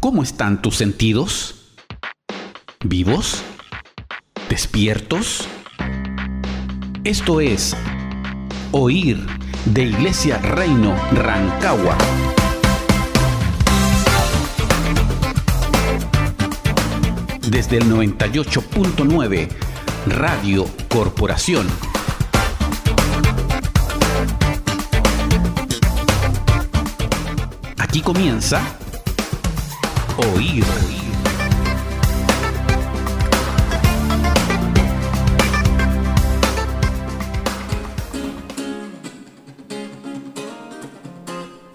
¿Cómo están tus sentidos? ¿Vivos? ¿Despiertos? Esto es Oír de Iglesia Reino Rancagua. Desde el 98.9 Radio Corporación. Aquí comienza Oír.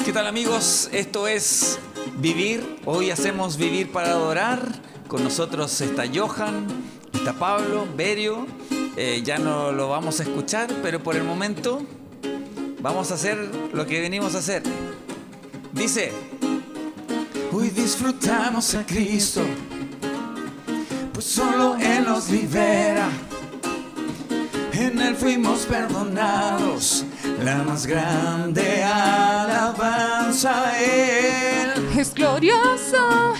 ¿Qué tal amigos? Esto es Vivir. Hoy hacemos Vivir para Adorar. Con nosotros está Johan, está Pablo, Berio. Eh, ya no lo vamos a escuchar, pero por el momento vamos a hacer lo que venimos a hacer. Dice, hoy disfrutamos a Cristo, pues solo Él nos libera. En Él fuimos perdonados, la más grande alabanza a Él. Es glorioso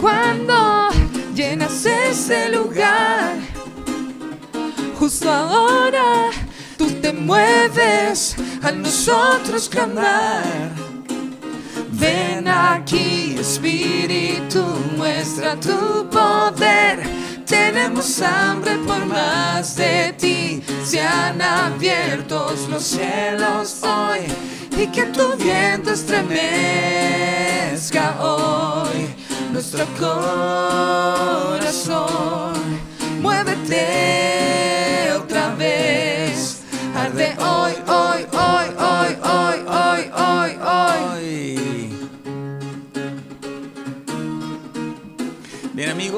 cuando llenas ese lugar. Justo ahora tú te mueves a nosotros clamar. Ven aquí, Espíritu, muestra tu poder. Tenemos hambre por más de ti. Sean abiertos los cielos hoy y que tu viento estremezca hoy nuestro corazón. Muévete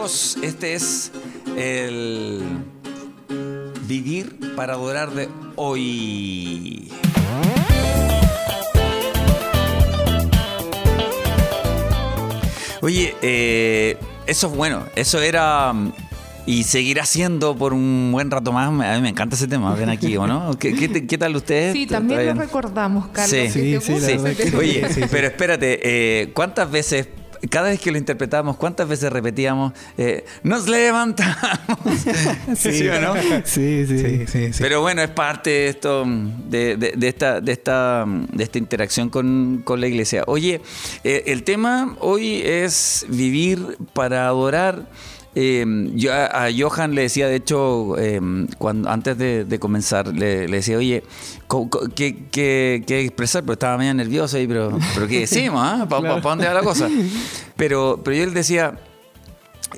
Este es el Vivir para adorar de hoy. Oye, eh, eso bueno, eso era mm, y seguirá siendo por un buen rato más. A mí me encanta ese tema, ven aquí, ¿o no? ¿Qué, qué, qué tal ustedes? Sí, también ¿Está lo bien? recordamos, Carlos. Sí. que Sí, te sí, la gusta verdad ese que tema. Oye, Sí, sí. pero espérate, eh, ¿cuántas veces, cada vez que lo interpretábamos, cuántas veces repetíamos, eh, nos levantamos? sí, o no? Sí, sí, sí, sí, sí. Pero bueno, es parte de esto, de, de- de esta, de esta, de esta interacción con, con la iglesia. Oye, eh, el tema hoy es vivir para adorar. Eh, yo a, a Johan le decía, de hecho, eh, cuando antes de, de comenzar, le, le decía, oye, ¿qué, qué, qué expresar? Pero estaba medio nervioso ahí, pero, pero ¿qué decimos? ah? ¿Para Claro. dónde va la cosa? Pero, pero yo le decía,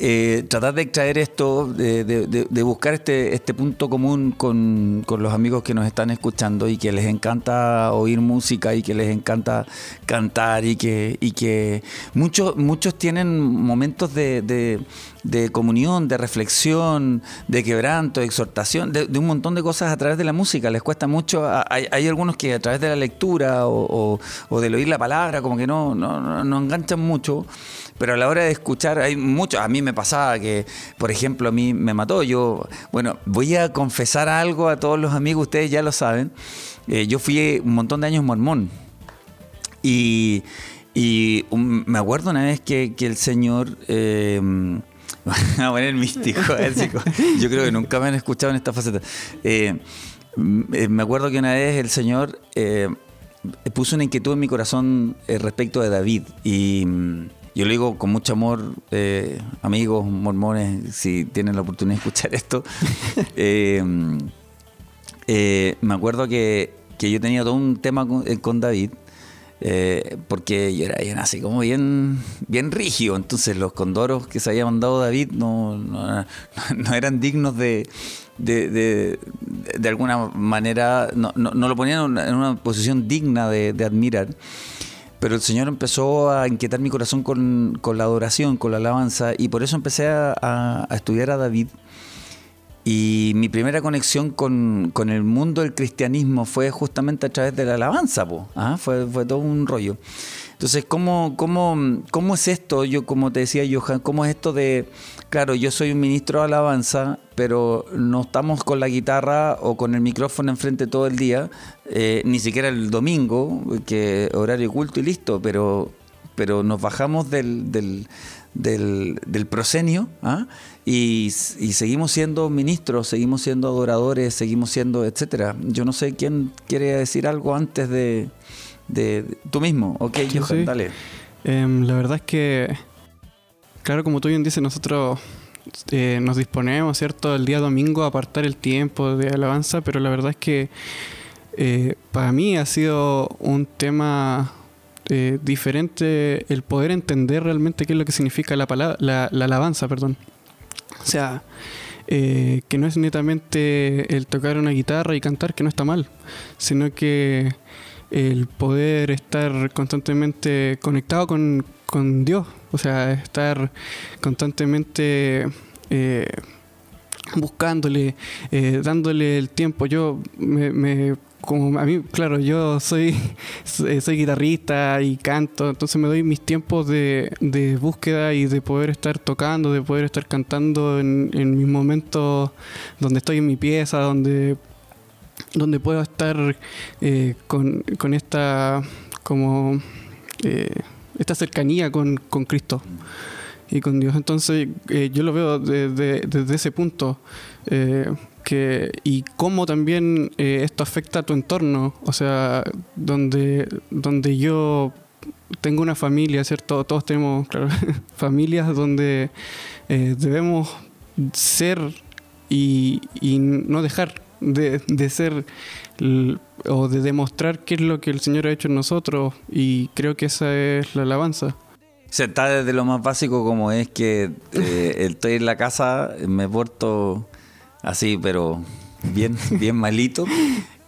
eh, tratar de extraer esto, de, de- de- de buscar este, este punto común con, con los amigos que nos están escuchando y que les encanta oír música y que les encanta cantar y que, y que muchos, muchos tienen momentos de, de- de comunión, de reflexión, de quebranto, de exhortación, de, un montón de cosas a través de la música. Les cuesta mucho. Hay, algunos que a través de la lectura o, o- del oír la palabra, como que no, no, no- enganchan mucho. Pero a la hora de escuchar, hay mucho. A mí me pasaba que, por ejemplo, a mí me mató. Yo, bueno, voy a confesar algo a todos los amigos, ustedes ya lo saben. Eh, yo fui un montón de años mormón. Y, y me acuerdo una vez que, que el Señor. eh, A poner místico. Yo creo que nunca me han escuchado en esta faceta. Eh, eh, me acuerdo que una vez el Señor eh, puso una inquietud en mi corazón respecto de David. Y mm, yo lo digo con mucho amor, amigos mormones, si tienen la oportunidad de escuchar esto. Eh, me acuerdo que, que yo tenía todo un tema con David. Eh, porque yo era, así como bien, bien rígido, entonces los condoros que se había mandado David no, no, no eran dignos de, de, de- de alguna manera, no, no- lo ponían en una, posición digna de, de admirar. Pero el Señor empezó a inquietar mi corazón con, con la adoración, con la alabanza, y por eso empecé a- a estudiar a David. Y mi primera conexión con, con el mundo del cristianismo fue justamente a través de la alabanza, po. Ah, fue, fue todo un rollo. Entonces, ¿cómo, cómo, ¿cómo es esto? Yo, como te decía, Johan, ¿cómo es esto de, claro, yo soy un ministro de alabanza, pero no estamos con la guitarra o con el micrófono enfrente todo el día, eh, ni siquiera el domingo, que horario culto y listo, pero pero nos bajamos del, del, del, del prosenio ¿ah? y, y seguimos siendo ministros, seguimos siendo adoradores, seguimos siendo, etcétera. Yo no sé quién quiere decir algo antes de, de, tú mismo. Ok, Sí, Johan, sí. dale. Em, la verdad es que, claro, como tú bien dices, nosotros eh, nos disponemos, ¿cierto?, el día domingo a apartar el tiempo de alabanza, pero la verdad es que eh, para mí ha sido un tema eh, diferente el poder entender realmente qué es lo que significa la, palabra, la, la alabanza, perdón. O sea, eh, que no es netamente el tocar una guitarra y cantar, que no está mal, sino que el poder estar constantemente conectado con, con Dios, o sea, estar constantemente eh, buscándole, dándole el tiempo. Yo me- como a mí, claro, yo soy, soy soy guitarrista y canto, entonces me doy mis tiempos de, de búsqueda y de poder estar tocando, de poder estar cantando en, en mis momentos donde estoy en mi pieza, donde donde puedo estar eh, con, con esta como eh, esta cercanía con, con Cristo y con Dios. Entonces eh, yo lo veo de- de- desde ese punto eh, y cómo también eh, esto afecta a tu entorno, o sea, donde donde yo tengo una familia, ¿cierto? Todos tenemos, familias donde eh, debemos ser y, y no dejar de, de ser o de demostrar qué es lo que el Señor ha hecho en nosotros y creo que esa es la alabanza. O sea, está desde lo más básico como es que eh, estoy en la casa, me porto así, pero bien, bien malito.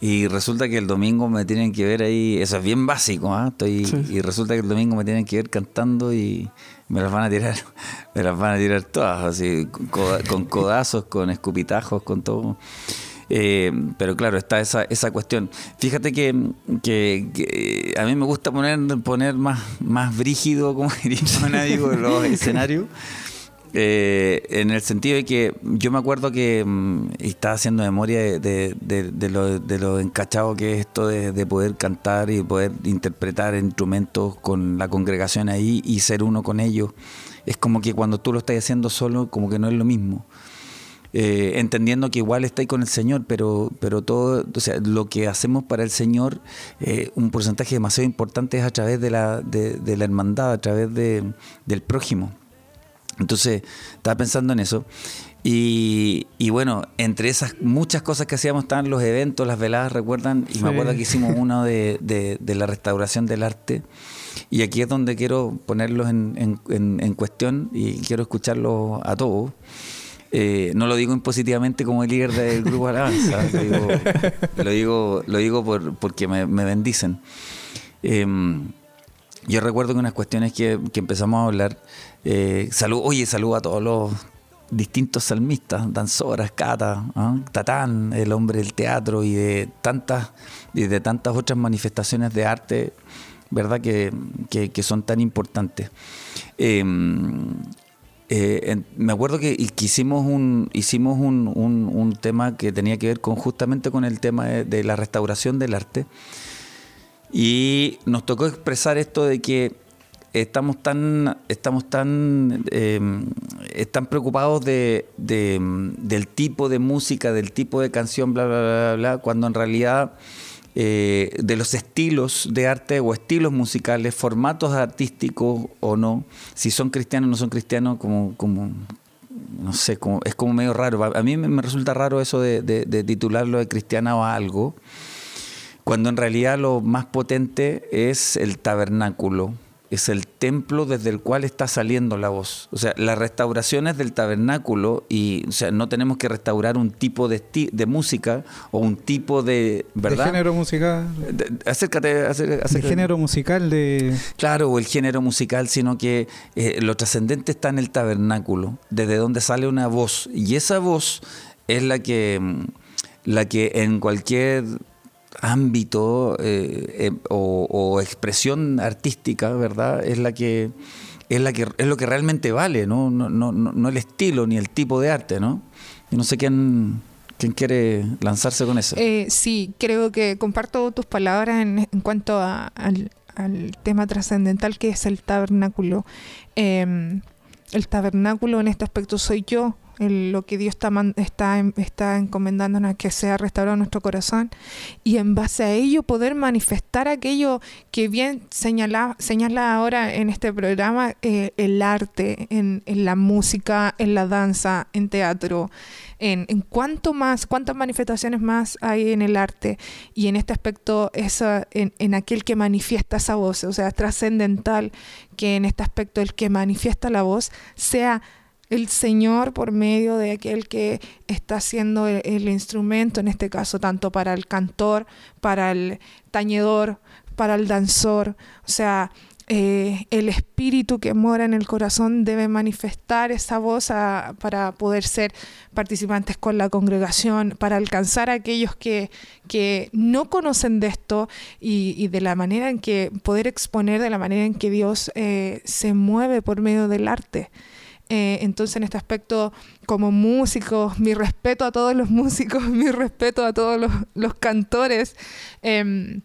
Y resulta que el domingo me tienen que ver ahí, eso es bien básico. Estoy, Sí. y resulta que el domingo me tienen que ver cantando y me las van a tirar, me las van a tirar todas, así, con, coda- con codazos, con escupitajos, con todo. Eh, pero claro, está esa, esa cuestión. Fíjate que, que- que a mí me gusta poner, poner más, más brígido, como diría amigo, los escenarios. Eh, en el sentido de que yo me acuerdo que mm, estaba haciendo memoria de, lo, encachado que es esto de, de poder cantar y poder interpretar instrumentos con la congregación ahí y ser uno con ellos. Es como que cuando tú lo estás haciendo solo, como que no es lo mismo. Eh, entendiendo que igual estáis con el Señor, pero, pero todo, o sea, lo que hacemos para el Señor, eh, un porcentaje demasiado importante es a través de la, de, de la hermandad, a través de, del prójimo. Entonces, estaba pensando en eso. Y, y bueno, entre esas muchas cosas que hacíamos estaban los eventos, las veladas, ¿recuerdan? Y Sí. me acuerdo que hicimos uno de, de- de la restauración del arte. Y aquí es donde quiero ponerlos en, en- en- en cuestión y quiero escucharlos a todos. Eh, no lo digo impositivamente como el líder del grupo Alabanza, lo digo, lo digo, lo digo por, porque me, me bendicen. Em, yo recuerdo que unas cuestiones que, que empezamos a hablar, eh, salud, oye, saludo a todos los distintos salmistas, danzoras, Cata, ¿ah? Tatán, el hombre del teatro y de tantas, y de tantas otras manifestaciones de arte, ¿verdad? Que, que- son tan importantes. Em, eh, me acuerdo que, hicimos un hicimos un, un- tema que tenía que ver con justamente con el tema de la restauración del arte y nos tocó expresar esto de que estamos tan estamos tan eh, están preocupados de, de, del tipo de música del tipo de canción bla bla bla bla, cuando en realidad eh, de los estilos de arte o estilos musicales, formatos artísticos o no, si son cristianos o no son cristianos, como, como no sé, como, es como medio raro. A mí me, me resulta raro eso de, de- de titularlo de cristiana o algo, cuando en realidad lo más potente es el tabernáculo, es el templo desde el cual está saliendo la voz. O sea, la restauración es del tabernáculo y o sea, no tenemos que restaurar un tipo de, de música o un tipo de... ¿Verdad? De género musical. De- acércate, acércate, De acércate. género musical de. Claro, o el género musical, sino que eh, lo trascendente está en el tabernáculo, desde donde sale una voz. Y esa voz es la que, la que en cualquier ámbito eh, eh, o, expresión artística, ¿verdad? Es la que es la que es lo que realmente vale, ¿no? No, no, no, no el estilo ni el tipo de arte, ¿no? Yo no sé quién, quién quiere lanzarse con eso. Eh, sí, creo que comparto tus palabras en, en cuanto al- al tema trascendental que es el tabernáculo. Em, el tabernáculo en este aspecto soy yo, lo que Dios está, está, está encomendándonos que sea restaurado nuestro corazón y en base a ello poder manifestar aquello que bien señala, señala ahora en este programa, eh, el arte, en, en la música, en la danza, en teatro, en, en cuánto más, cuántas manifestaciones más hay en el arte. Y en este aspecto esa, en, en aquel que manifiesta esa voz, o sea, es trascendental que en este aspecto el que manifiesta la voz sea el Señor por medio de aquel que está haciendo el, instrumento, en este caso tanto para el cantor, para el tañedor, para el danzor, o sea, eh, el espíritu que mora en el corazón debe manifestar esa voz para poder ser participantes con la congregación, para alcanzar a aquellos que, que no conocen de esto y, y de la manera en que poder exponer de la manera en que Dios eh, se mueve por medio del arte. Eh, entonces, en este aspecto, como músicos, mi respeto a todos los músicos, mi respeto a todos los, cantores. em,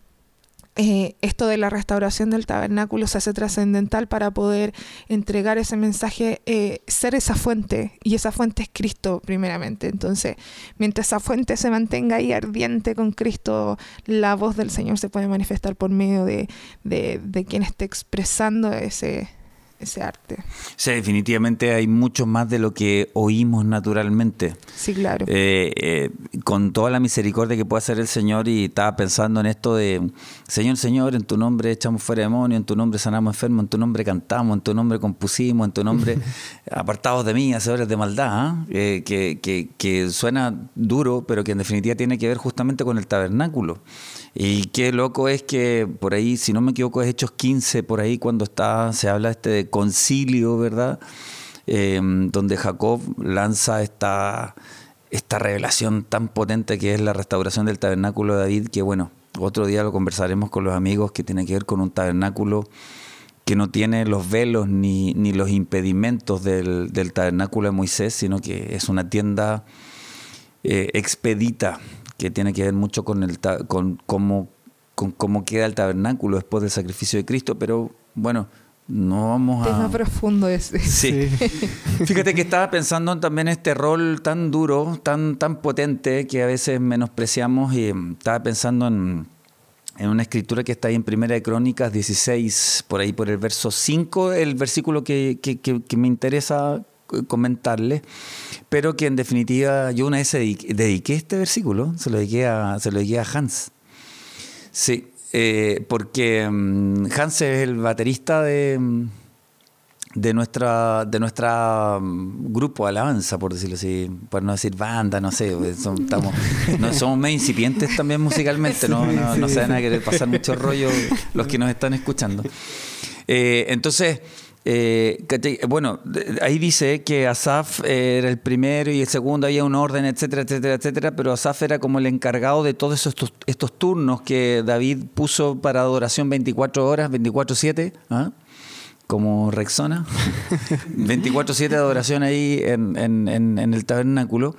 eh, esto de la restauración del tabernáculo se hace trascendental para poder entregar ese mensaje, eh, ser esa fuente, y esa fuente es Cristo primeramente. Entonces, mientras esa fuente se mantenga ahí ardiente con Cristo, la voz del Señor se puede manifestar por medio de, de, de quien esté expresando ese, ese arte. O sea, definitivamente hay mucho más de lo que oímos naturalmente. Sí, claro. Eh, eh, con toda la misericordia que puede hacer el Señor y estaba pensando en esto de, Señor, Señor, en tu nombre echamos fuera demonios, en tu nombre sanamos enfermos, en tu nombre cantamos, en tu nombre compusimos, en tu nombre apartados de mí, hacedores de maldad, ¿ah? Eh, que, que- que suena duro, pero que en definitiva tiene que ver justamente con el tabernáculo. Y qué loco es que por ahí, si no me equivoco, es Hechos 15, por ahí cuando está, se habla este de concilio, ¿verdad? Eh, donde Jacob lanza esta, esta revelación tan potente que es la restauración del tabernáculo de David, que bueno, otro día lo conversaremos con los amigos, que tiene que ver con un tabernáculo que no tiene los velos ni, ni los impedimentos del, del tabernáculo de Moisés, sino que es una tienda eh, expedita que tiene que ver mucho con, el con, cómo, con cómo queda el tabernáculo después del sacrificio de Cristo, pero bueno, no vamos a... Tema profundo ese. Sí. Fíjate que estaba pensando también este rol tan duro, tan, tan potente que a veces menospreciamos y mm, estaba pensando en, en una escritura que está ahí en Primera de Crónicas 16, por ahí por el verso 5, el versículo que, que- que- que me interesa comentarle, pero que en definitiva yo una vez dediqué, dediqué este versículo, se lo dediqué a, se lo dediqué a Hans. Sí, eh, porque mm, Hans es el baterista de, mm, de nuestra de nuestra mm, grupo alabanza, por decirlo así, por no decir banda, no sé, son- estamos, no, somos medio incipientes también musicalmente, no, no, no se van a querer pasar mucho rollo los que nos están escuchando. Eh, entonces, eh, ¿cachai? bueno, ahí dice que Asaf eh, era el primero y el segundo, había un orden, etcétera, etcétera, etcétera, pero Asaf era como el encargado de todos estos, estos turnos que David puso para adoración 24 horas, 24-7, ¿ah? como Rexona, 24-7 de adoración ahí en, en- en- en el tabernáculo.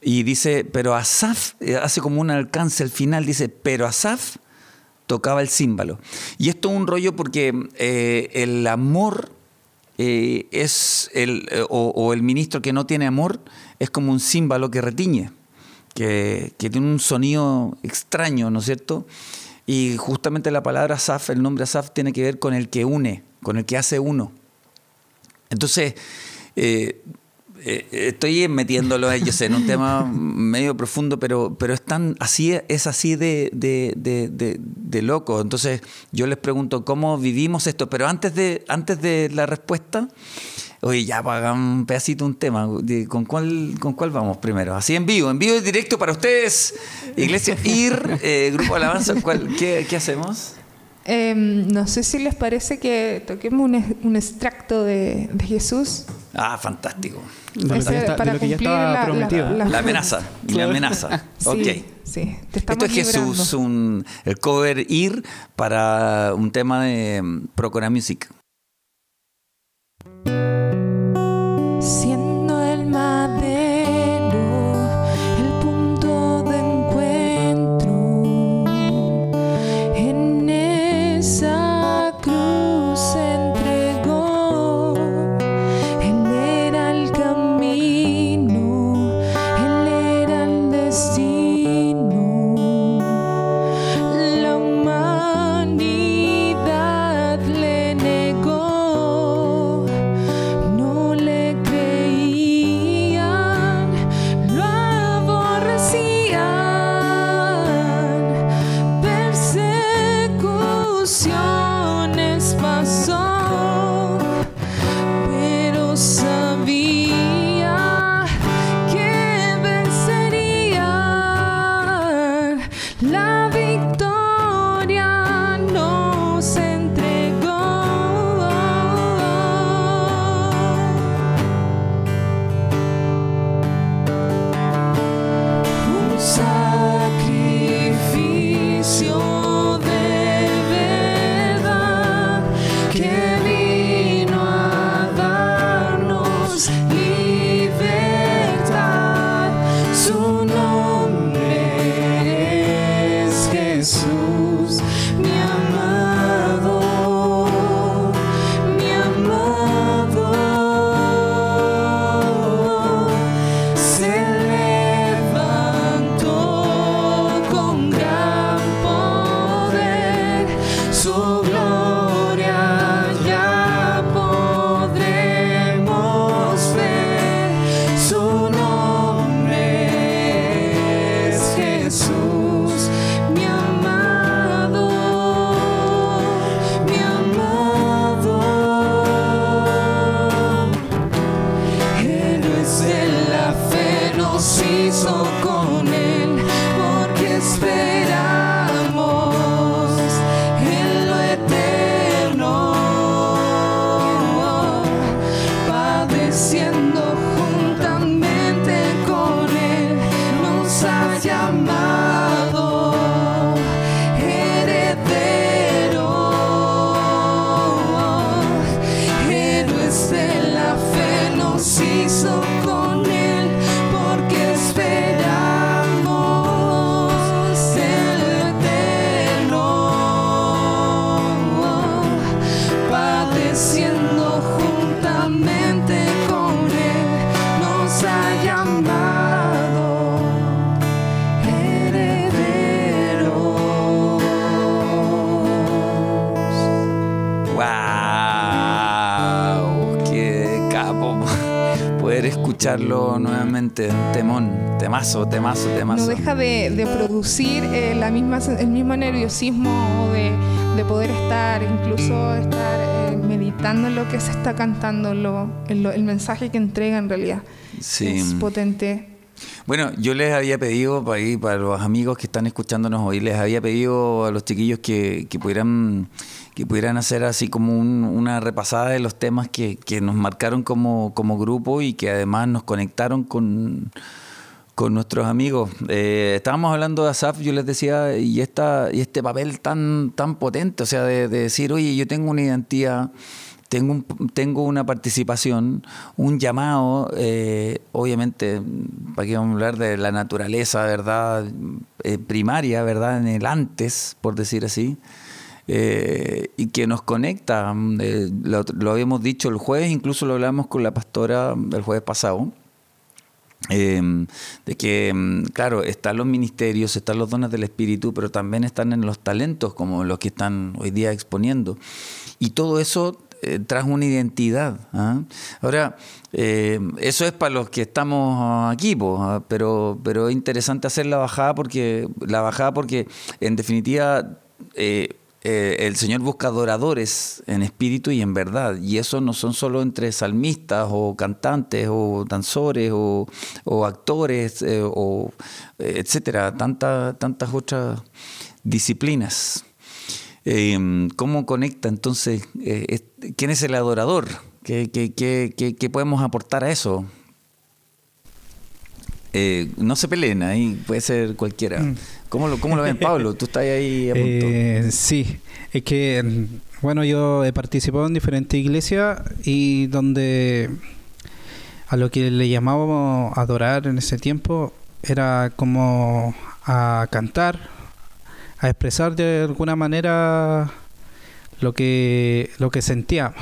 Y dice, pero Asaf, eh, hace como un alcance al final, dice, pero Asaf tocaba el címbalo. Y esto es un rollo porque eh, el amor eh, es el, eh, o, el ministro que no tiene amor es como un címbalo que retiñe, que, que tiene un sonido extraño, ¿no es cierto? Y justamente la palabra Asaf, el nombre Asaf, tiene que ver con el que une, con el que hace uno. Entonces, eh, estoy metiéndolo yo sé, en un tema medio profundo, pero, pero es tan así, es así de, de, de, loco. Entonces, yo les pregunto cómo vivimos esto, pero antes de, antes de la respuesta, oye, ya hagan un pedacito un tema. ¿Con cuál, ¿Con cuál vamos primero? Así en vivo, en vivo y directo para ustedes. Iglesia IR, eh, Grupo Alabanza, ¿cuál- qué, ¿qué hacemos? Em, no sé si les parece que toquemos un, un extracto de Jesús. Ah, fantástico. De lo que Ese, ya, está- de para lo que ya cumplir estaba la- prometido. la- La amenaza, la amenaza. Sí, ok. sí, te estamos Esto es Jesús, un, el cover IR para un tema de mm, Procura Music. Temazo, temazo, temazo. No deja de, de producir eh, la misma, el mismo nerviosismo de, de poder estar, incluso estar eh, meditando en lo que se está cantando, lo- en lo- el mensaje que entrega en realidad. Sí. Es potente. Bueno, yo les había pedido, para, ahí, para los amigos que están escuchándonos hoy, les había pedido a los chiquillos que, que pudieran que pudieran hacer así como un- una repasada de los temas que, que nos marcaron como, como grupo y que además nos conectaron con, con nuestros amigos. Eh, estábamos hablando de Asaf, yo les decía, y esta y este papel tan tan potente, o sea, de, de decir, oye, yo tengo una identidad, tengo un- tengo una participación, un llamado, eh, obviamente, qué vamos a hablar de la naturaleza, verdad, Eh, primaria, verdad, en el antes, por decir así. eh, y que nos conecta, eh, lo, lo habíamos dicho el jueves, incluso lo hablamos con la pastora el jueves pasado, eh, de que, mm, claro, están los ministerios, están los dones del Espíritu, pero también están en los talentos, como los que están hoy día exponiendo. Y todo eso eh, trae una identidad. ¿ah? Ahora, eh, eso es para los que estamos aquí, ¿ah? pero, pero es interesante hacer la bajada porque, la bajada porque en definitiva, eh, el Señor busca adoradores en espíritu y en verdad. Y eso no son solo entre salmistas o cantantes o danzores o, actores eh, o eh, etcétera, tantas tantas otras disciplinas. Eh, ¿Cómo conecta entonces? es- ¿Quién es el adorador? ¿Qué, podemos aportar a eso? No se peleen ahí, puede ser cualquiera. Mm. ¿Cómo lo, cómo lo ven, Pablo? Tú estás ahí a punto. Eh, sí, es que, mm, bueno, yo he participado en diferentes iglesias y donde a lo que le llamábamos adorar en ese tiempo era como a cantar, a expresar de alguna manera lo que, lo que sentíamos,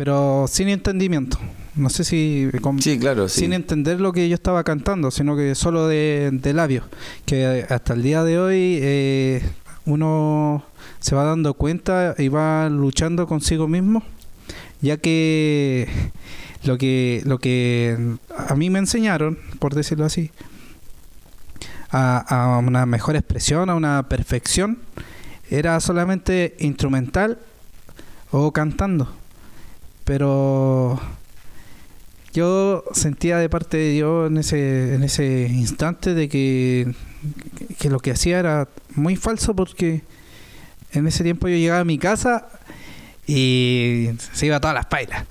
pero sin entendimiento. No sé si... con- Sí, claro, sí. sin entender lo que yo estaba cantando, sino que solo de, de labios. Que hasta el día de hoy eh, uno se va dando cuenta y va luchando consigo mismo, ya que lo que lo que a mí me enseñaron, por decirlo así, a, a una mejor expresión, a una perfección, era solamente instrumental o cantando. Pero yo sentía de parte de Dios en ese, en ese instante de que, que lo que hacía era muy falso porque en ese tiempo yo llegaba a mi casa y se iba a todas las pailas.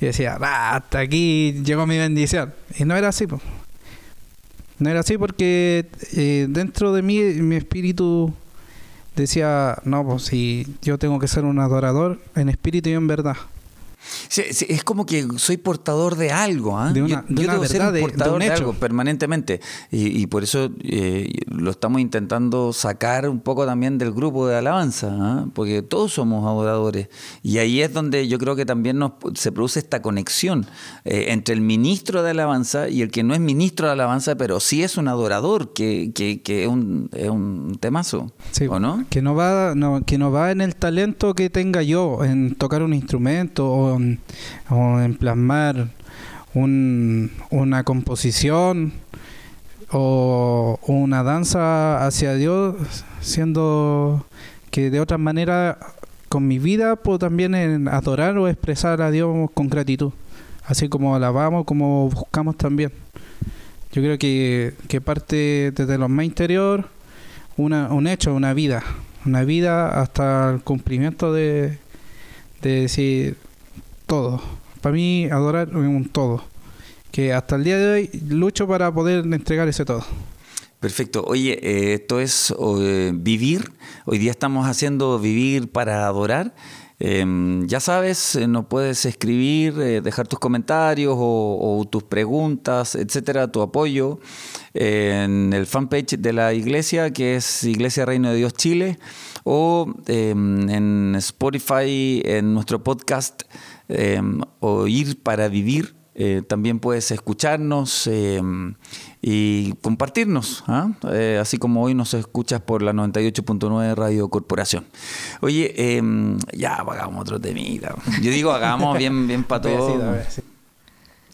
Y decía, "Ah, hasta aquí llegó mi bendición. Y no era así, po. No era así porque eh, dentro de mí, mi espíritu decía, no, pues si yo tengo que ser un adorador en espíritu y en verdad. Sí, sí, es como que soy portador de algo, ¿ah? De una- yo de yo una debo ser verdad, de- algo permanentemente. Y, y por eso eh, lo estamos intentando sacar un poco también del grupo de alabanza, ¿ah? porque todos somos adoradores. Y ahí es donde yo creo que también nos, se produce esta conexión eh, entre el ministro de alabanza y el que no es ministro de alabanza, pero sí es un adorador, que, que, que es, un, es un temazo. Sí, ¿O no? Que no va, no, que no va en el talento que tenga yo en tocar un instrumento o en, o en plasmar un- una composición o una danza hacia Dios, siendo que de otra manera con mi vida puedo también en adorar o expresar a Dios con gratitud, así como alabamos, como buscamos también. Yo creo que, que parte desde lo más interior una, un hecho, una vida, una vida hasta el cumplimiento de, de decir todo, para mí adorar es un todo. Que hasta el día de hoy lucho para poder entregar ese todo. Perfecto. Oye, eh, esto es eh, vivir. Hoy día estamos haciendo vivir para adorar. Em, ya sabes, eh, nos puedes escribir, dejar tus comentarios o, tus preguntas, etcétera, tu apoyo en el fanpage de la iglesia, que es Iglesia Reino de Dios Chile, o em, en Spotify, en nuestro podcast em, Oír para Vivir. también puedes escucharnos y compartirnos, ¿ah? eh, así como hoy nos escuchas por la 98.9 Radio Corporación. Oye, em, ya hagamos otro temita. Yo digo, hagamos bien, bien para todo.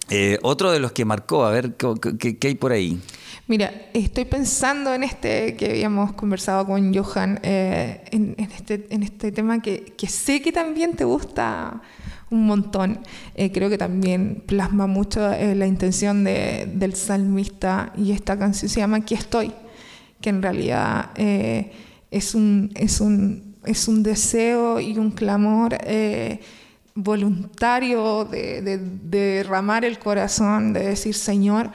Eh, otro de los que marcó, a ver, ¿qué, hay por ahí? Mira, estoy pensando en este que habíamos conversado con Johan, eh, en, este, en este tema que, que sé que también te gusta un montón. Eh, creo que también plasma mucho eh, la intención de, del salmista y esta canción se llama Aquí estoy, que en realidad eh, es, un, es, un, es un deseo y un clamor voluntario de, de, de derramar el corazón, de decir, Señor,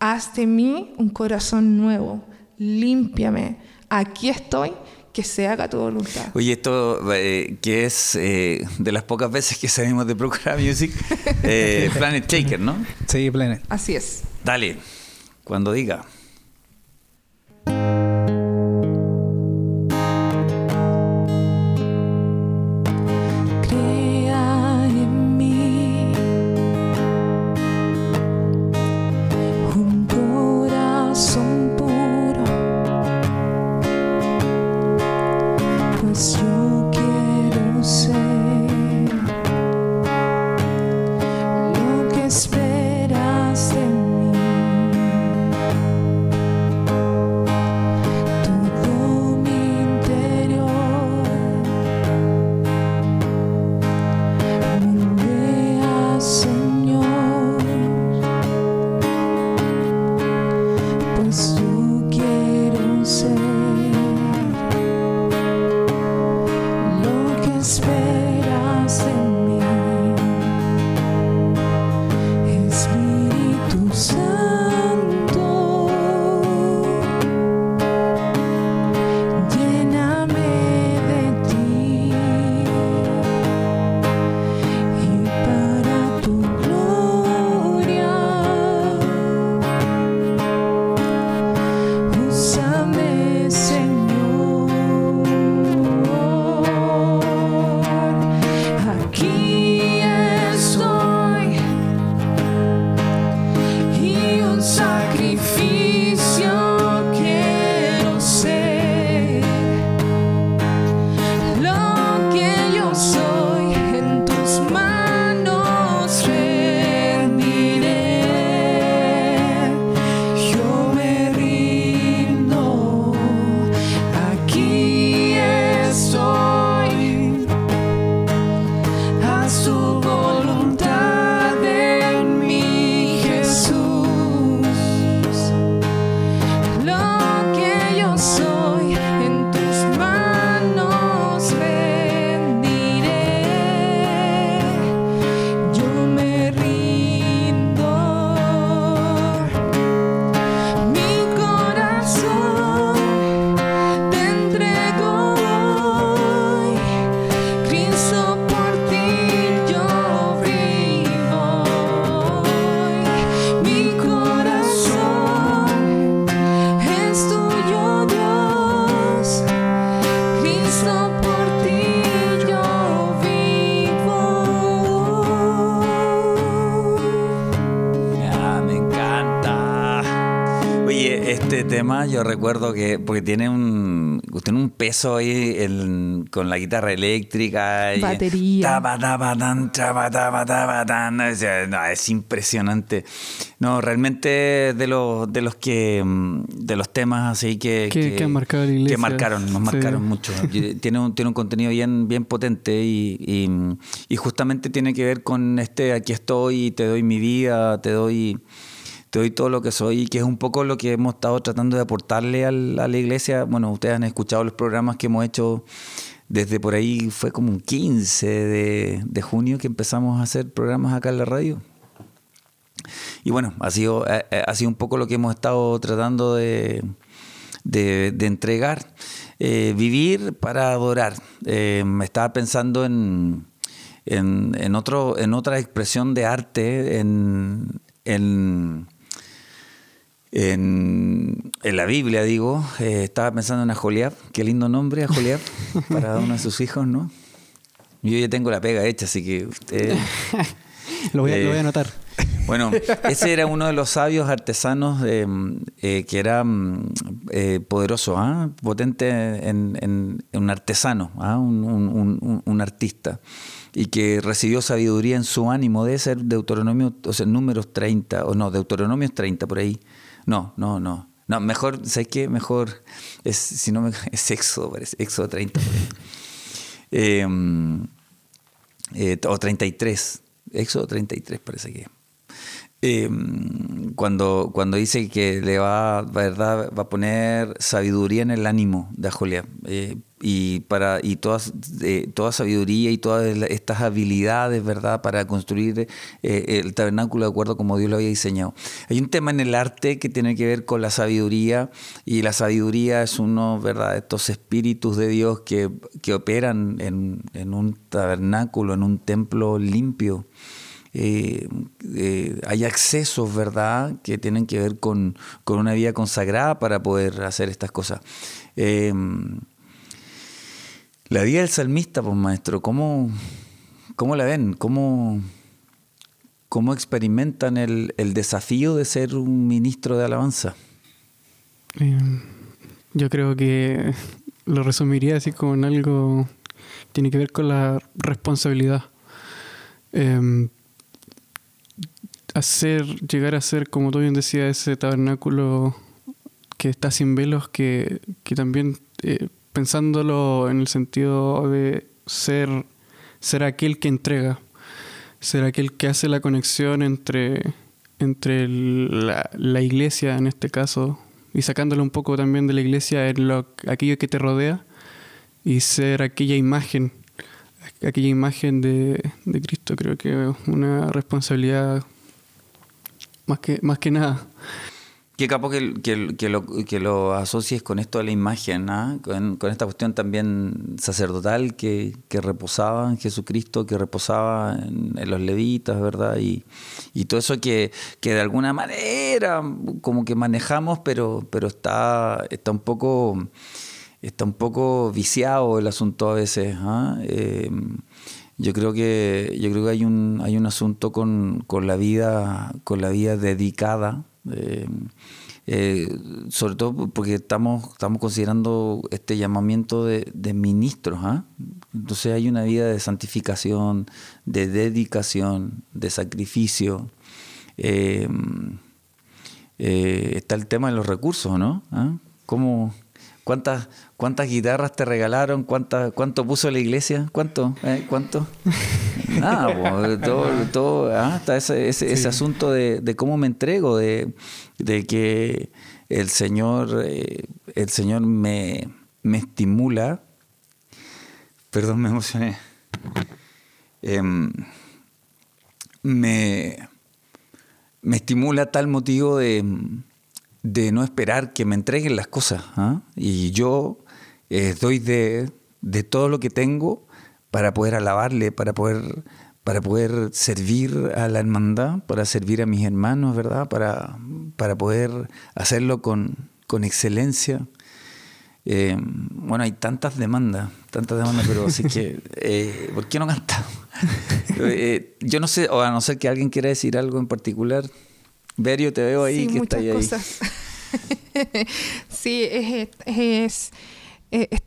haz de mí un corazón nuevo, límpiame, aquí estoy que se haga tu voluntad. Oye, esto eh, que es eh, de las pocas veces que salimos de Procura Music, eh, Planet Taker, ¿no? Sí, Planet. Así es. Dale, cuando diga. Peso ahí con la guitarra eléctrica. Y, Batería. es impresionante. No, realmente de los, de los que, de los temas así que, que, marcado que marcaron, nos marcaron mucho. tiene un, tiene un contenido bien, bien potente y, y, y justamente tiene que ver con este aquí estoy, te doy mi vida, te doy te doy todo lo que soy que es un poco lo que hemos estado tratando de aportarle a la iglesia. Bueno, ustedes han escuchado los programas que hemos hecho desde por ahí fue como un 15 de, junio que empezamos a hacer programas acá en la radio. Y bueno, ha sido, eh, eh, ha sido un poco lo que hemos estado tratando de, de, entregar. Eh, vivir para adorar. me estaba pensando en, en, otro, en otra expresión de arte, en, en, la Biblia, digo. estaba pensando en Ajoliab. Qué lindo nombre, Ajoliab, para uno de sus hijos, ¿no? Yo ya tengo la pega hecha, así que usted... lo, voy a, lo voy a anotar. Bueno, ese era uno de los sabios artesanos eh, eh, que era mm, eh, poderoso, ¿ah? potente en, un artesano, ¿ah? un, artista, y que recibió sabiduría en su ánimo. de ser Deuteronomio, o sea, números 30, o no, Deuteronomio 30 por ahí. No, no, no. No, mejor, ¿sabes qué? Mejor es, si no me, es Éxodo, parece, Éxodo 30. o 33, Éxodo 33 parece que eh, cuando, cuando dice que le va, ¿verdad? va a poner sabiduría en el ánimo de Ajolia. Eh, y para y todas eh, toda sabiduría y todas estas habilidades verdad para construir el tabernáculo de acuerdo como Dios lo había diseñado hay un tema en el arte que tiene que ver con la sabiduría y la sabiduría es uno verdad estos espíritus de Dios que, que operan en, en un tabernáculo en un templo limpio eh, eh, hay accesos, ¿verdad?, que tienen que ver con, una vida consagrada para poder hacer estas cosas. Em, la vida del salmista, pues maestro, ¿cómo, cómo la ven? ¿Cómo, cómo experimentan el, desafío de ser un ministro de alabanza? Em, yo creo que lo resumiría así como en algo tiene que ver con la responsabilidad. Eh, hacer, llegar a ser, como tú bien decías, ese tabernáculo que está sin velos, que, también eh, pensándolo en el sentido de ser, ser aquel que entrega, ser aquel que hace la conexión entre, entre la, la, iglesia en este caso, y sacándolo un poco también de la iglesia en lo, aquello que te rodea, y ser aquella imagen, aquella imagen de, de Cristo, creo que es una responsabilidad más que, más que nada. Qué capo que, que, lo, que lo asocies con esto de la imagen, ¿ah? con, esta cuestión también sacerdotal que, reposaba en Jesucristo, que reposaba en, los levitas, ¿verdad? Y, todo eso que, de alguna manera como que manejamos, pero, pero está, está un poco está un poco viciado el asunto a veces. Eh, yo creo que, yo creo que hay un, hay un asunto con, la vida, con la vida dedicada. Eh, eh, sobre todo porque estamos, estamos considerando este llamamiento de, ministros. ¿ah? Entonces hay una vida de santificación, de dedicación, de sacrificio. Eh, está el tema de los recursos, ¿no? ¿Ah? ¿Cómo, ¿Cuántas, cuántas guitarras te regalaron? ¿Cuánto puso la iglesia? ¿Cuánto? ¿Eh? ¿Cuánto? Nada, todo, todo ah, ese, ese, asunto de, cómo me entrego, de, que el Señor, eh, el Señor me, me, estimula. Perdón, me emocioné. Em, me, me estimula tal motivo de de no esperar que me entreguen las cosas. ¿ah? Y yo eh, doy de, todo lo que tengo para poder alabarle, para poder, para poder servir a la hermandad, para servir a mis hermanos, ¿verdad? Para, para poder hacerlo con, excelencia. Eh, bueno, hay tantas demandas, tantas demandas, pero así que, eh, ¿por qué no cantamos? yo no sé, o a no ser que alguien quiera decir algo en particular. Verio, te veo ahí, que está ahí. Cosas. sí, es, es, es,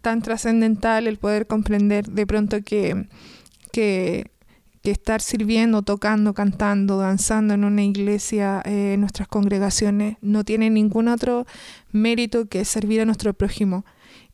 tan trascendental el poder comprender de pronto que, que, estar sirviendo, tocando, cantando, danzando en una iglesia, eh, en nuestras congregaciones, no tiene ningún otro mérito que servir a nuestro prójimo.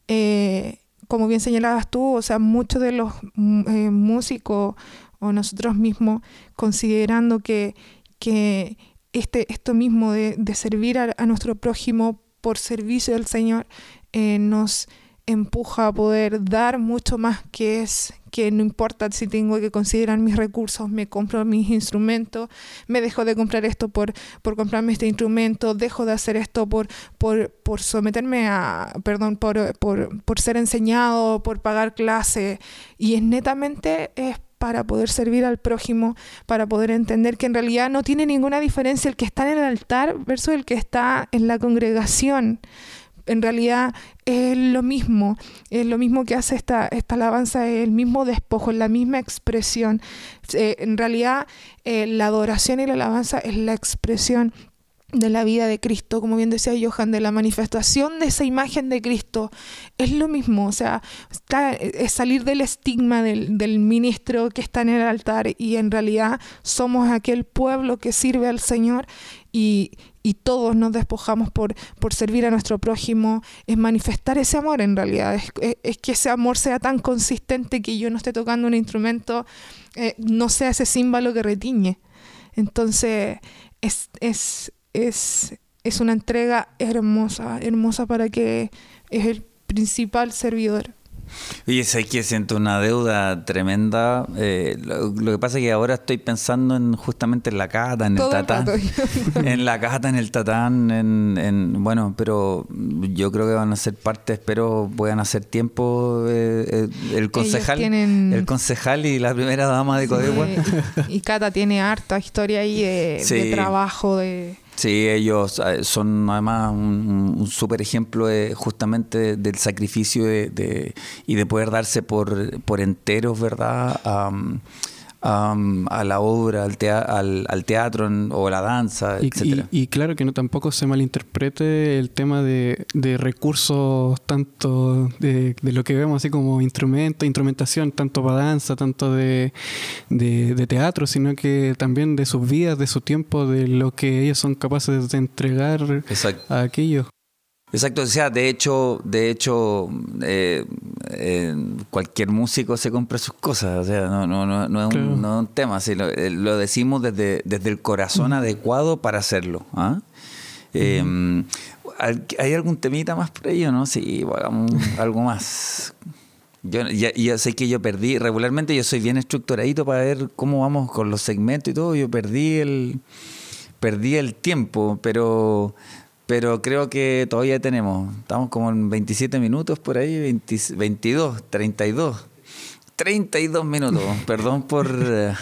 Eh, como bien señalabas tú, o sea, muchos de los mm, eh, músicos o nosotros mismos considerando que, que este, esto mismo de, servir a, nuestro prójimo por servicio del Señor eh, nos, empuja a poder dar mucho más que es que no importa si tengo que considerar mis recursos, me compro mis instrumentos, me dejo de comprar esto por, por comprarme este instrumento, dejo de hacer esto por, por, por someterme a, perdón, por, por, por ser enseñado, por pagar clase, y es netamente es para poder servir al prójimo, para poder entender que en realidad no tiene ninguna diferencia el que está en el altar versus el que está en la congregación en realidad es lo mismo, es lo mismo que hace esta, esta alabanza, es el mismo despojo, es la misma expresión. Eh, en realidad eh, la adoración y la alabanza es la expresión de la vida de Cristo, como bien decía Johan, de la manifestación de esa imagen de Cristo, es lo mismo, o sea, es salir del estigma del, del, ministro que está en el altar y en realidad somos aquel pueblo que sirve al Señor y, y todos nos despojamos por, por servir a nuestro prójimo, es manifestar ese amor en realidad, es, que ese amor sea tan consistente que yo no esté tocando un instrumento, eh, no sea ese símbolo que retiñe. Entonces, es, es, es, es una entrega hermosa, hermosa para que es el principal servidor. Oye, sé que siento una deuda tremenda. Eh, lo, que pasa es que ahora estoy pensando en justamente en la cata, en el tatán. en la cata, en el tatán, en, bueno, pero yo creo que van a ser parte, espero puedan hacer tiempo eh, eh, el concejal, el concejal y la primera dama de Codegua. Y, Cata tiene harta historia ahí de trabajo, de Sí, ellos eh, son además un, súper ejemplo justamente del sacrificio de, y de poder darse por, por enteros, ¿verdad? A la obra, al, al, teatro o la danza, y, etcétera. Y, claro que no tampoco se malinterprete el tema de, recursos tanto de, lo que vemos así como instrumento, instrumentación, tanto para danza, tanto de, teatro, sino que también de sus vidas, de su tiempo, de lo que ellos son capaces de entregar a aquellos. Exacto, o sea, de hecho, de hecho, eh, eh, cualquier músico se compra sus cosas, o sea, no, no, no, no, es, un, tema, eh, lo, decimos desde, desde el corazón adecuado para hacerlo. ¿ah? Em, ¿Hay algún temita más por ello, no? Sí, hagamos algo más. Yo ya, sé que yo perdí, regularmente yo soy bien estructuradito para ver cómo vamos con los segmentos y todo, yo perdí el, perdí el tiempo, pero pero creo que todavía tenemos, estamos como en 27 minutos por ahí, 22, 32. 32 minutos, perdón por, eh,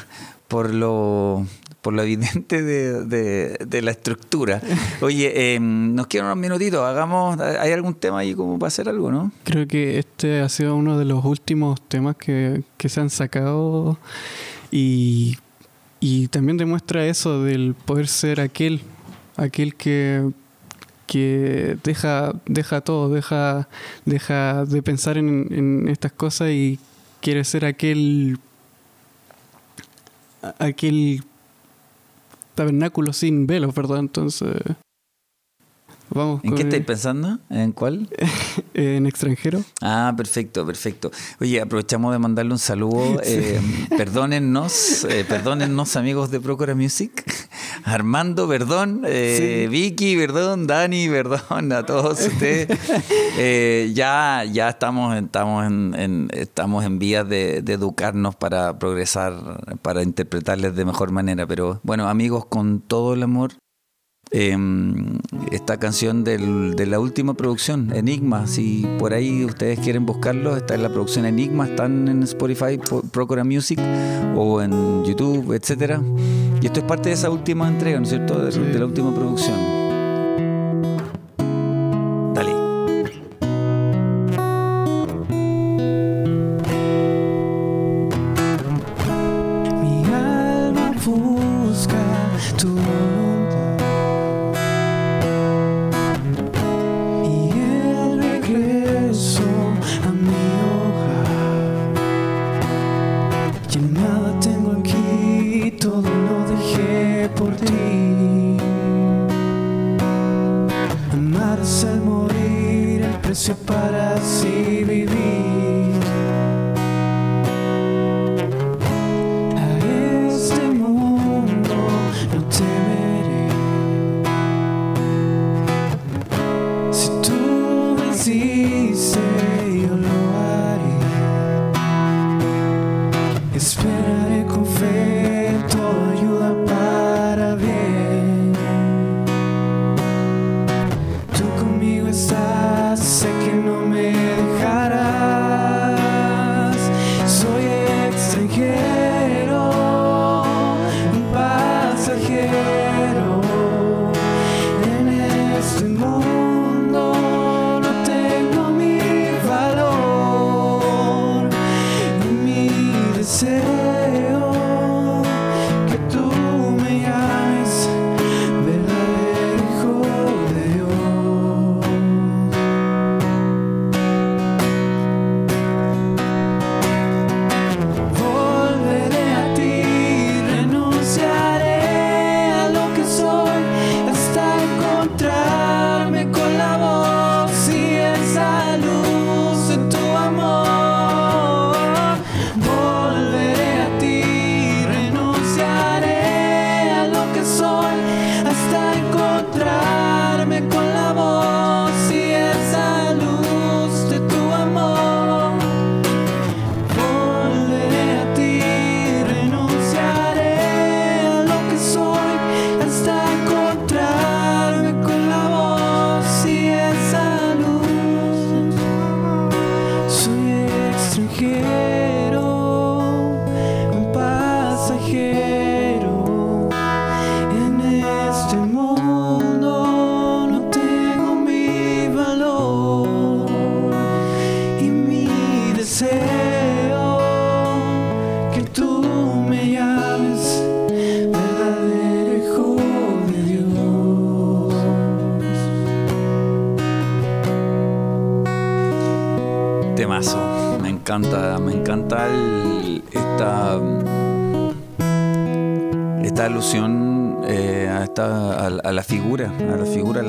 por lo por lo evidente de, la estructura. Oye, em, nos quedan unos minutitos, hagamos, ¿hay algún tema ahí como para hacer algo, no? Creo que este ha sido uno de los últimos temas que, que se han sacado y, y también demuestra eso del poder ser aquel, aquel que que deja, deja todo, deja, deja de pensar en, estas cosas y quiere ser aquel aquel tabernáculo sin velos, ¿verdad? Entonces ¿En qué estáis pensando? ¿En cuál? en extranjero. Ah, perfecto, perfecto. Oye, aprovechamos de mandarle un saludo. Eh, perdónennos, eh, perdónennos amigos de Procura Music. Armando, perdón. Eh, Vicky, perdón. Dani, perdón. A todos ustedes. ya, ya estamos, estamos, en, estamos en vías de, de educarnos para progresar, para interpretarles de mejor manera. Pero bueno, amigos, con todo el amor Em, esta canción de la última producción, Enigma. Si por ahí ustedes quieren buscarlo, está en la producción Enigma, están en Spotify, Procura Music o en YouTube, etcétera. Y esto es parte de esa última entrega, ¿no es cierto? de la última producción.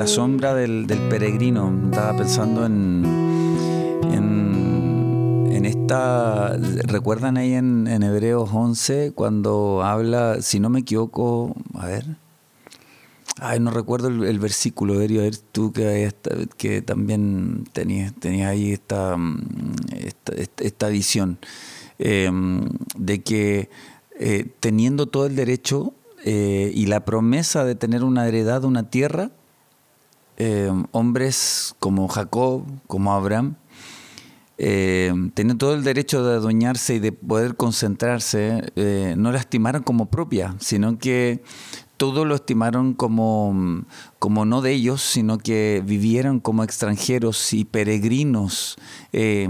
La a sombra del, peregrino. Estaba pensando en, en, esta, ¿recuerdan ahí en, Hebreos 11 cuando habla, si no me equivoco, a ver, Ay, no recuerdo el, versículo, Debería ver tú que, también tenías, tenías ahí esta, esta, esta- visión eh, de que eh, teniendo todo el derecho eh, y la promesa de tener una heredad, una tierra, eh, hombres como Jacob, como Abraham, eh, tenían todo el derecho de adueñarse y de poder concentrarse, eh, no la estimaron como propia, sino que todo lo estimaron como, como no de ellos, sino que vivieron como extranjeros y peregrinos eh,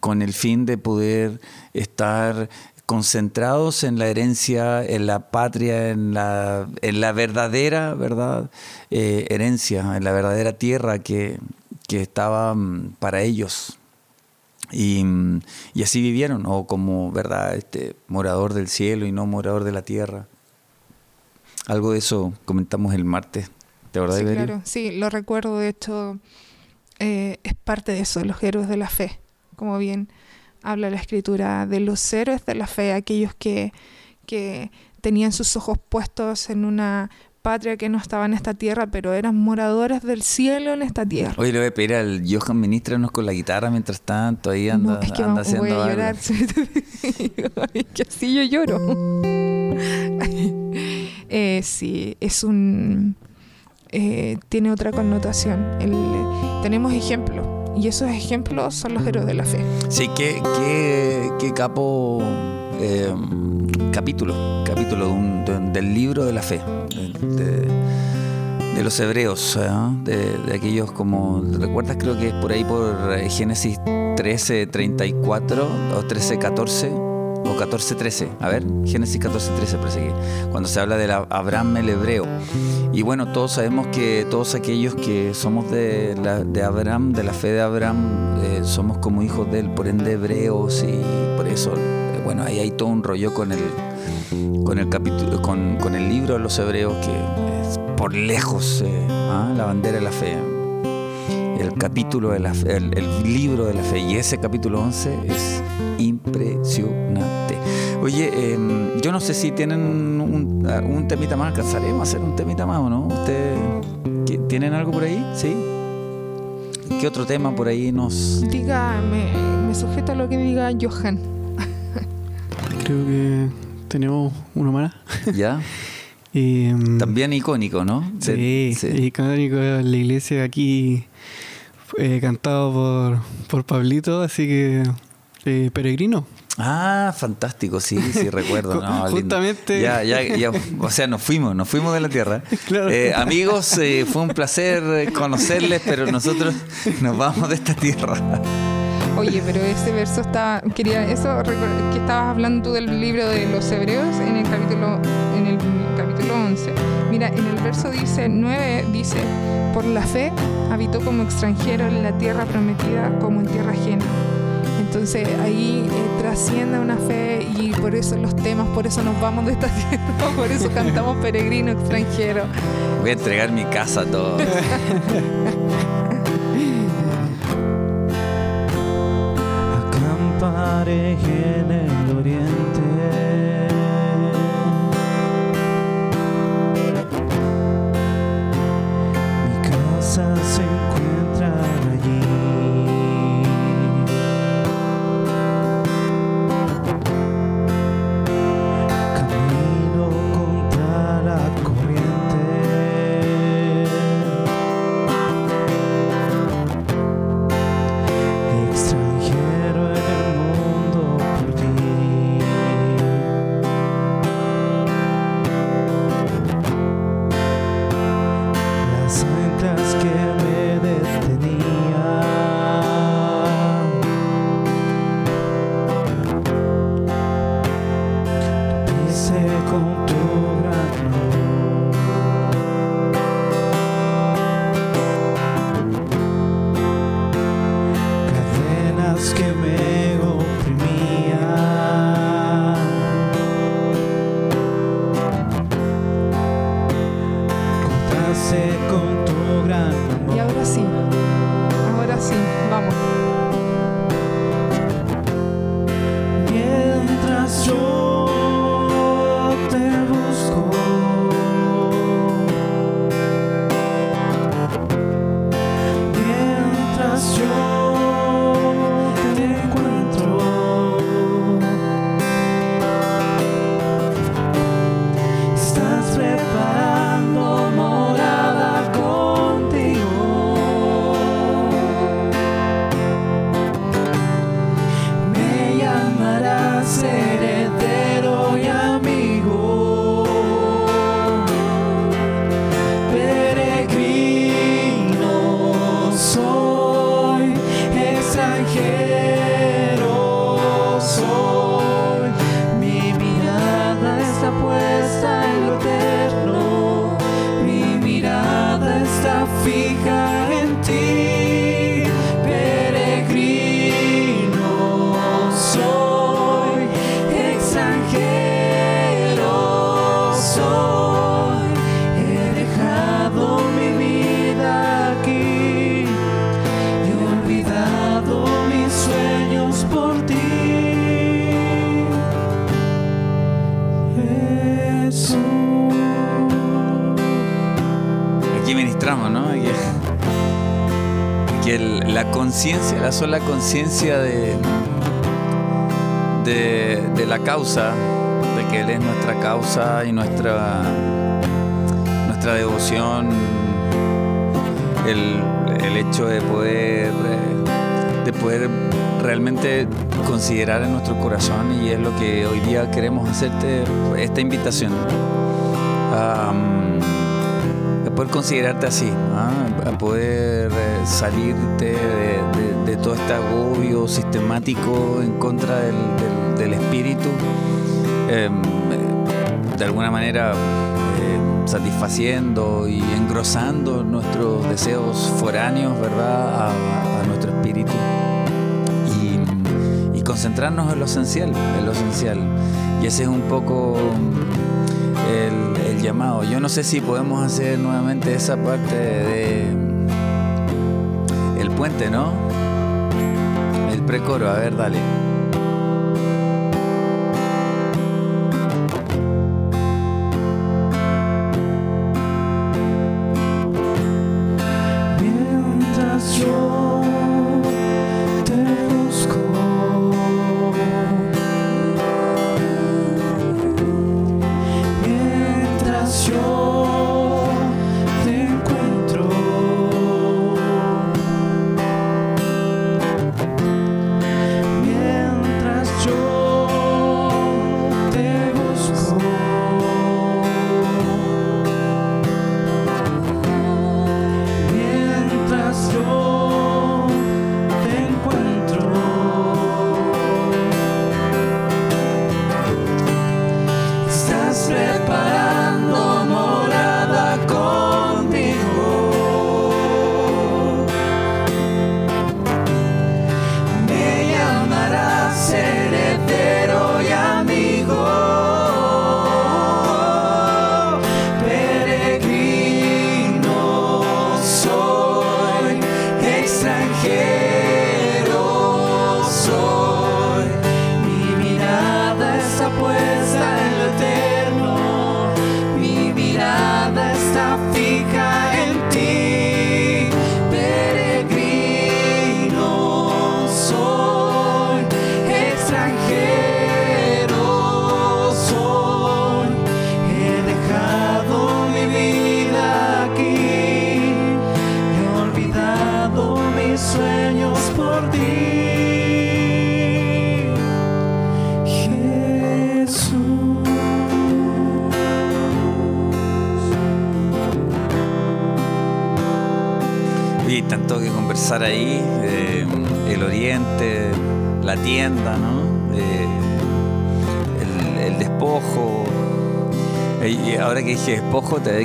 con el fin de poder estar concentrados en la herencia, en la patria, en la, en la verdadera verdad eh, herencia, en la verdadera tierra que, que estaba mm, para ellos. Y, mm, y así vivieron, o como verdad, este morador del cielo y no morador de la tierra. Algo de eso comentamos el martes. ¿De verdad, Sí, Iberio? claro, sí, lo recuerdo, de hecho, eh, es parte de eso, los héroes de la fe, como bien habla la escritura, de los héroes de la fe, aquellos que, que tenían sus ojos puestos en una patria que no estaba en esta tierra, pero eran moradores del cielo en esta tierra. Hoy le voy a pedir al Johan ministranos con la guitarra mientras tanto, ahí anda, no, es que anda vamos- voy haciendo a llorar. es que así yo lloro. Eh, sí, es un... eh, tiene otra connotación. El- tenemos ejemplos, y esos ejemplos son los héroes de la fe. Sí, qué, qué, qué capo eh, capítulo, capítulo del libro de la fe, de, los hebreos, ¿eh? de, de aquellos como, ¿recuerdas? Creo que es por ahí por eh, Génesis 13, 34 o 13, 14 o 14, 13. A ver, Génesis 14, 13 parece que, cuando se habla de Abraham el hebreo. Y bueno, todos sabemos que todos aquellos que somos de, la- de Abraham, de la fe de Abraham, eh, somos como hijos de él, por ende hebreos, y por eso, eh, bueno, ahí hay todo un rollo con el, con el capítulo, con, con el libro de los hebreos, que es por lejos eh, ¿ah? la bandera de la fe. El capítulo de la fe, el, el libro de la fe, y ese capítulo 11 es impresionante. Oye, em, yo no sé si tienen un, un temita más, alcanzaremos a hacer un temita más o no. ¿Ustedes tienen algo por ahí? ¿Sí? ¿Qué otro tema por ahí nos... Diga, me, me sujeto a lo que diga Johan. Creo que tenemos uno más. ¿Ya? Y, mm, También icónico, ¿no? Sí, sí. icónico de la iglesia aquí eh, cantado por, por Pablito, así que eh, peregrino. Ah, fantástico, sí, sí, recuerdo. No. Justamente- Ya, ya, ya, o sea, nos fuimos, nos fuimos de la tierra. Claro. Eh, amigos, eh, fue un placer eh, conocerles, pero nosotros nos vamos de esta tierra. Oye, pero ese verso está, quería, eso que estabas hablando tú del libro de los hebreos en el capítulo, en el capítulo 11. Mira, en el verso dice 9 dice, por la fe habitó como extranjero en la tierra prometida como en tierra ajena. Entonces ahí eh, trasciende una fe y por eso los temas, por eso nos vamos de esta tierra, por eso cantamos peregrino extranjero. Voy a entregar mi casa a todos. Acamparé en el la conciencia, la sola conciencia de, de, la causa, de que Él es nuestra causa y nuestra, nuestra devoción, el, el hecho de poder, de poder realmente considerar en nuestro corazón y es lo que hoy día queremos hacerte esta invitación. mm, a poder considerarte así, a poder salirte de, todo este agobio sistemático en contra del, espíritu, em, de alguna manera em, satisfaciendo y engrosando nuestros deseos foráneos, ¿verdad?, a, nuestro espíritu y, concentrarnos en lo esencial, en lo esencial. Y ese es un poco el, el llamado. Yo no sé si podemos hacer nuevamente esa parte de ¿no? El precoro, a ver, dale.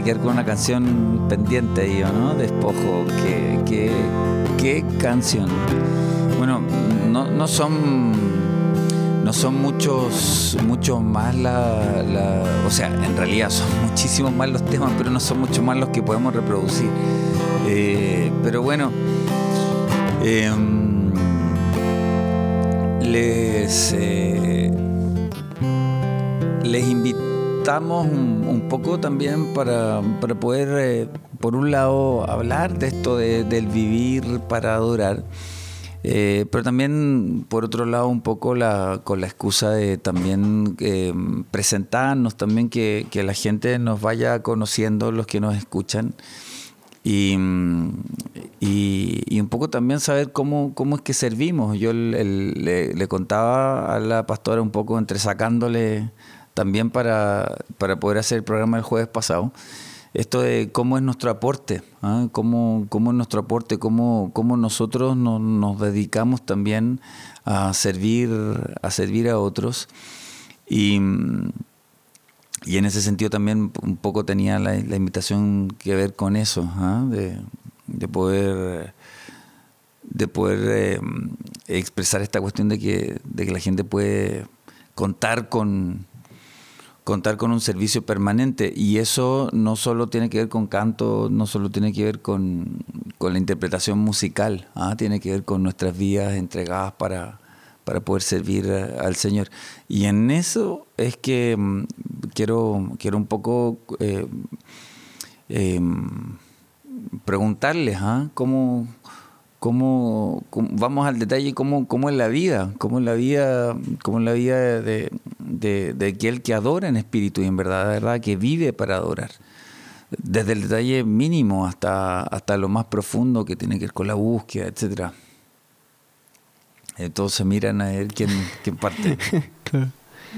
Quedar con una canción pendiente ahí, ¿o ¿no? Despojo, qué, qué, qué canción. Bueno, no, no son no son muchos, muchos más la, la, O sea, en realidad son muchísimos más los temas, pero no son muchos más los que podemos reproducir. Eh, pero bueno, em, les, eh, les invitamos un, poco también para, para poder, eh, por un lado, hablar de esto de- del vivir para adorar. Eh, pero también, por otro lado, un poco la, con la excusa de también eh, presentarnos, también que, que la gente nos vaya conociendo, los que nos escuchan, y, y, un poco también saber cómo, cómo es que servimos. Yo le contaba a la pastora un poco entre sacándole también para, para poder hacer el programa el jueves pasado esto de cómo es nuestro aporte, ¿ah? cómo, cómo es nuestro aporte, cómo, cómo nosotros nos, dedicamos también a servir, a servir a otros. Y, y en ese sentido también un poco tenía la, la invitación que ver con eso, ¿ah? de, de poder de poder eh, expresar esta cuestión de que, de que la gente puede contar con, contar con un servicio permanente y eso no solo tiene que ver con canto, no solo tiene que ver con, con la interpretación musical, ¿ah? tiene que ver con nuestras vidas entregadas para, para poder servir al Señor. Y en eso es que mm, quiero, quiero un poco eh, em, preguntarles ¿ah? cómo, cómo, cómo- vamos al detalle cómo, cómo es la vida, cómo es la vida, cómo es la vida de, de, de aquel que adora en espíritu y en verdad, de verdad, que vive para adorar. Desde el detalle mínimo hasta, hasta lo más profundo que tiene que ver con la búsqueda, etcétera. Todos se miran a ver quién, quién parte.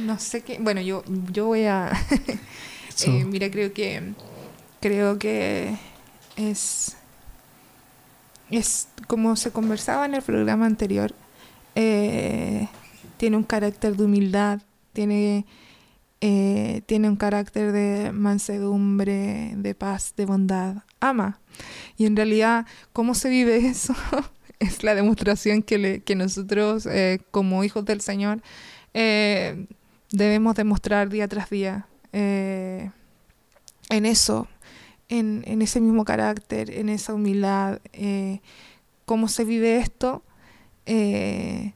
No sé qué. Bueno, yo, yo voy a. Eh, mira, creo que. Creo que es. Es como se conversaba en el programa anterior. eh, tiene un carácter de humildad. Tiene. eh, tiene un carácter de mansedumbre, de paz, de bondad. Ama. Y en realidad, ¿cómo se vive eso? es la demostración que, le- nosotros, eh, como hijos del Señor, debemos demostrar día tras día en eso, en, en ese mismo carácter, en esa humildad. eh, ¿Cómo se vive esto? Eh,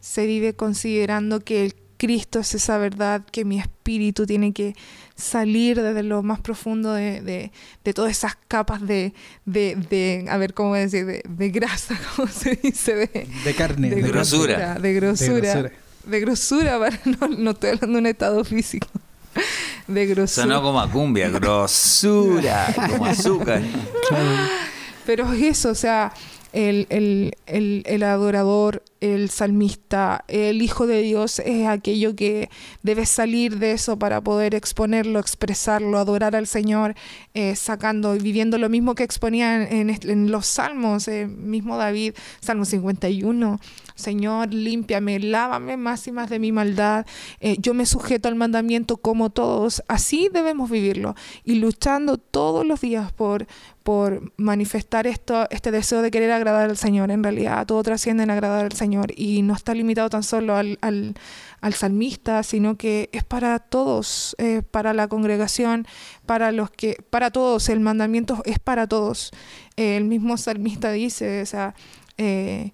se vive considerando que el Cristo es esa verdad, que mi espíritu tiene que salir desde lo más profundo de, de- de todas esas capas de, de, de- a ver cómo decir, de, de grasa, ¿cómo se dice? De, De carne. de De grosura. De grosura. De grosura. De grosura, para- no, no estoy hablando de un estado físico. De grosura. Sonó como a cumbia, grosura, como azúcar. Pero es eso, o sea, el, el, el, el adorador, el salmista, el Hijo de Dios es aquello que debe salir de eso para poder exponerlo, expresarlo, adorar al Señor, eh, sacando y viviendo lo mismo que exponía en, en- en los salmos, eh, mismo David, Salmo 51. Señor, límpiame, lávame más y más de mi maldad. eh, yo me sujeto al mandamiento como todos. Así debemos vivirlo y luchando todos los días por, por manifestar esto, este deseo de querer agradar al Señor. En realidad, todo trasciende en agradar al Señor y no está limitado tan solo al, al, al salmista, sino que es para todos, para la congregación, para los que, para todos. El mandamiento es para todos. Eh, el mismo salmista dice, o sea, eh,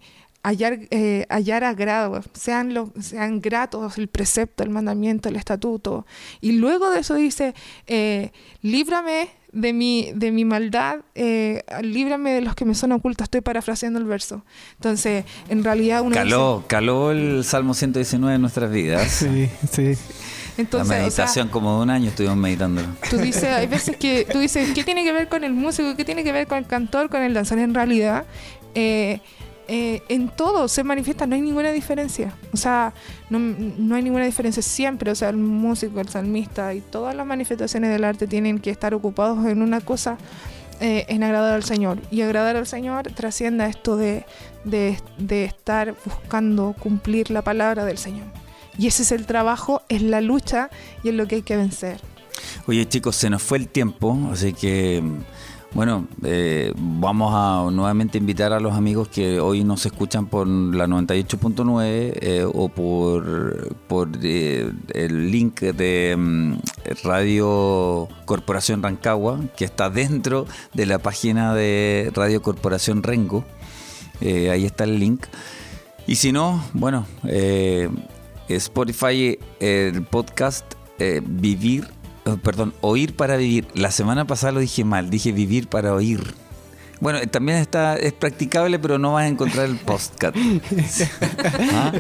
hallar, eh, hallar agrado, sean, lo- sean gratos el precepto, el mandamiento, el estatuto. Y luego de eso dice, eh, líbrame de mi, de mi maldad, eh, líbrame de los que me son ocultos. Estoy parafraseando el verso. Entonces, en realidad uno... Caló, caló el Salmo 119 en nuestras vidas. Sí, sí. dice- La entonces, o sea, meditación como de un año estuvimos meditándolo. Tú dices, hay veces que tú dices, ¿qué tiene que ver con el músico? ¿Qué tiene que ver con el cantor, con el danzar? En realidad, eh, eh, en todo se manifiesta, no hay ninguna diferencia. O sea, no, no hay ninguna diferencia siempre. O sea, el músico, el salmista y todas las manifestaciones del arte tienen que estar ocupados en una cosa, eh, en agradar al Señor. Y agradar al Señor trasciende a esto de, de, de estar buscando cumplir la palabra del Señor. Y ese es el trabajo, es la lucha y es lo que hay que vencer. Oye chicos, se nos fue el tiempo, así que Bueno, eh, vamos a nuevamente invitar a los amigos que hoy nos escuchan por la 98.9 eh, o por, por eh, el link de mm, Radio Corporación Rancagua, que está dentro de la página de Radio Corporación Rengo. Eh, ahí está el link. Y si no, bueno, Spotify, el podcast Vivir, perdón, Oír para Vivir. La semana pasada lo dije mal, dije Vivir para Oír. Bueno, eh, también está, es practicable, pero no vas a encontrar el podcast. ¿Ah?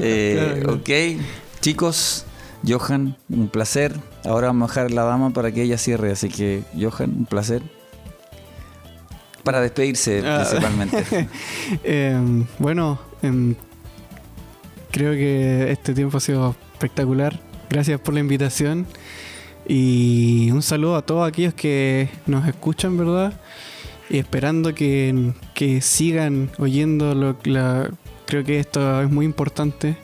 Eh, ok, chicos, Johan, un placer. Ahora vamos a dejar la dama para que ella cierre, así que Johan, un placer. Para despedirse Ah. principalmente. Em, bueno, em, creo que este tiempo ha sido espectacular. Gracias por la invitación. Y un saludo a todos aquellos que nos escuchan, ¿verdad? Y esperando que, que sigan oyendo. Lo, la- creo que esto es muy importante.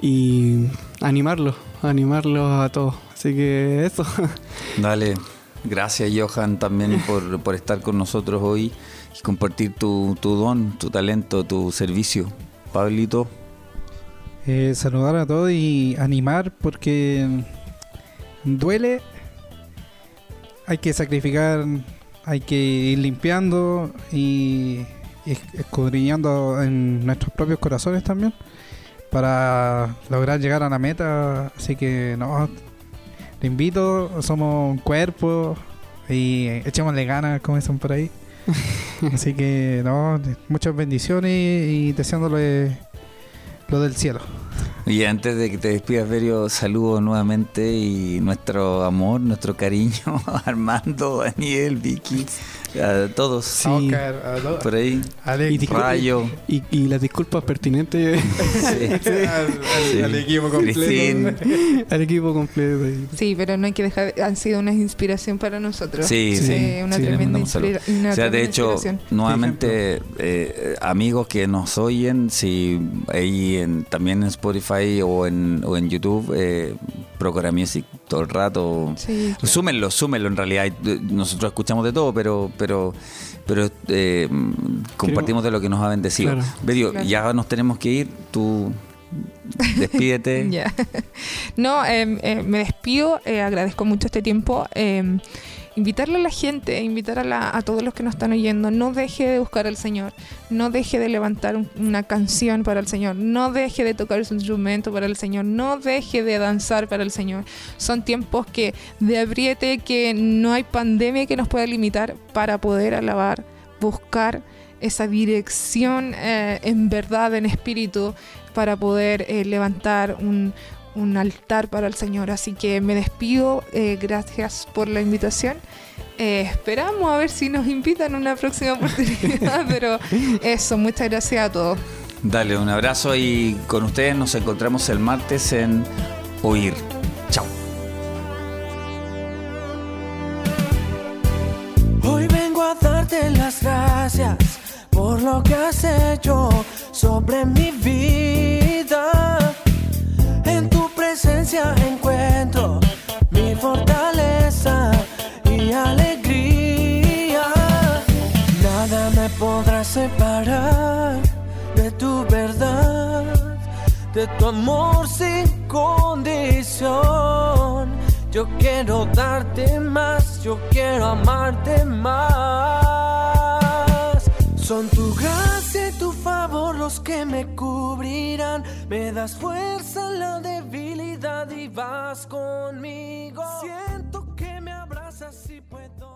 Y animarlos, animarlos a todos. Así que eso. Dale, gracias Johan también por, por estar con nosotros hoy y compartir tu, tu don, tu talento, tu servicio. Pablito, Eh, saludar a todos y animar porque duele. Hay que sacrificar, hay que ir limpiando y escudriñando en nuestros propios corazones también para lograr llegar a la meta. Así que no, te invito, somos un cuerpo y echémosle ganas, como dicen por ahí. Así que no, muchas bendiciones y deseándole lo del cielo. y antes de que te despidas, Verio, saludo nuevamente y nuestro amor, nuestro cariño Armando, Daniel, Vicky, a todos Sí. Oscar, a lo- por ahí, Alex, Y Rayo, Y, y las disculpas pertinentes sí, al, al- sí, al equipo completo. Al equipo completo. Sí, pero no hay que dejar, han sido una inspiración para nosotros. Sí, sí, una tremenda mandamos saludos. inspira- una O sea, de hecho, inspiración. nuevamente, eh, amigos que nos oyen, si ahí en, también en Spotify o en, o en YouTube, eh, Procura Music todo el rato. Sí. Súmenlo, súmenlo en realidad. Nosotros escuchamos de todo, pero pero pero eh, compartimos de lo que nos ha bendecido. Claro. Bedio, Claro. ya nos tenemos que ir. Tú despídete. No, eh, eh, me despido, eh, agradezco mucho este tiempo. eh, invitarle a la gente, invitar a, la- todos los que nos están oyendo, no deje de buscar al Señor, no deje de levantar un- una canción para el Señor, no deje de tocar su instrumento para el Señor, no deje de danzar para el Señor. Son tiempos que de apriete, que no hay pandemia que nos pueda limitar para poder alabar, buscar esa dirección eh, en verdad, en espíritu, para poder eh, levantar un, un altar para el Señor. Así que me despido, eh, gracias por la invitación. Eh, esperamos a ver si nos invitan una próxima oportunidad, pero eso, muchas gracias a todos. Dale un abrazo y con ustedes nos encontramos el martes en Oír. Chao. Hoy vengo a darte las gracias por lo que has hecho sobre mi vida. En tu presencia encuentro mi fortaleza y alegría. Nada me podrá separar de tu verdad, de tu amor sin condición. Yo quiero darte más, yo quiero amarte más. Son tu gracia y tu favor los que me cubrirán. Me das fuerza en la debilidad y vas conmigo. Siento que me abrazas y puedo.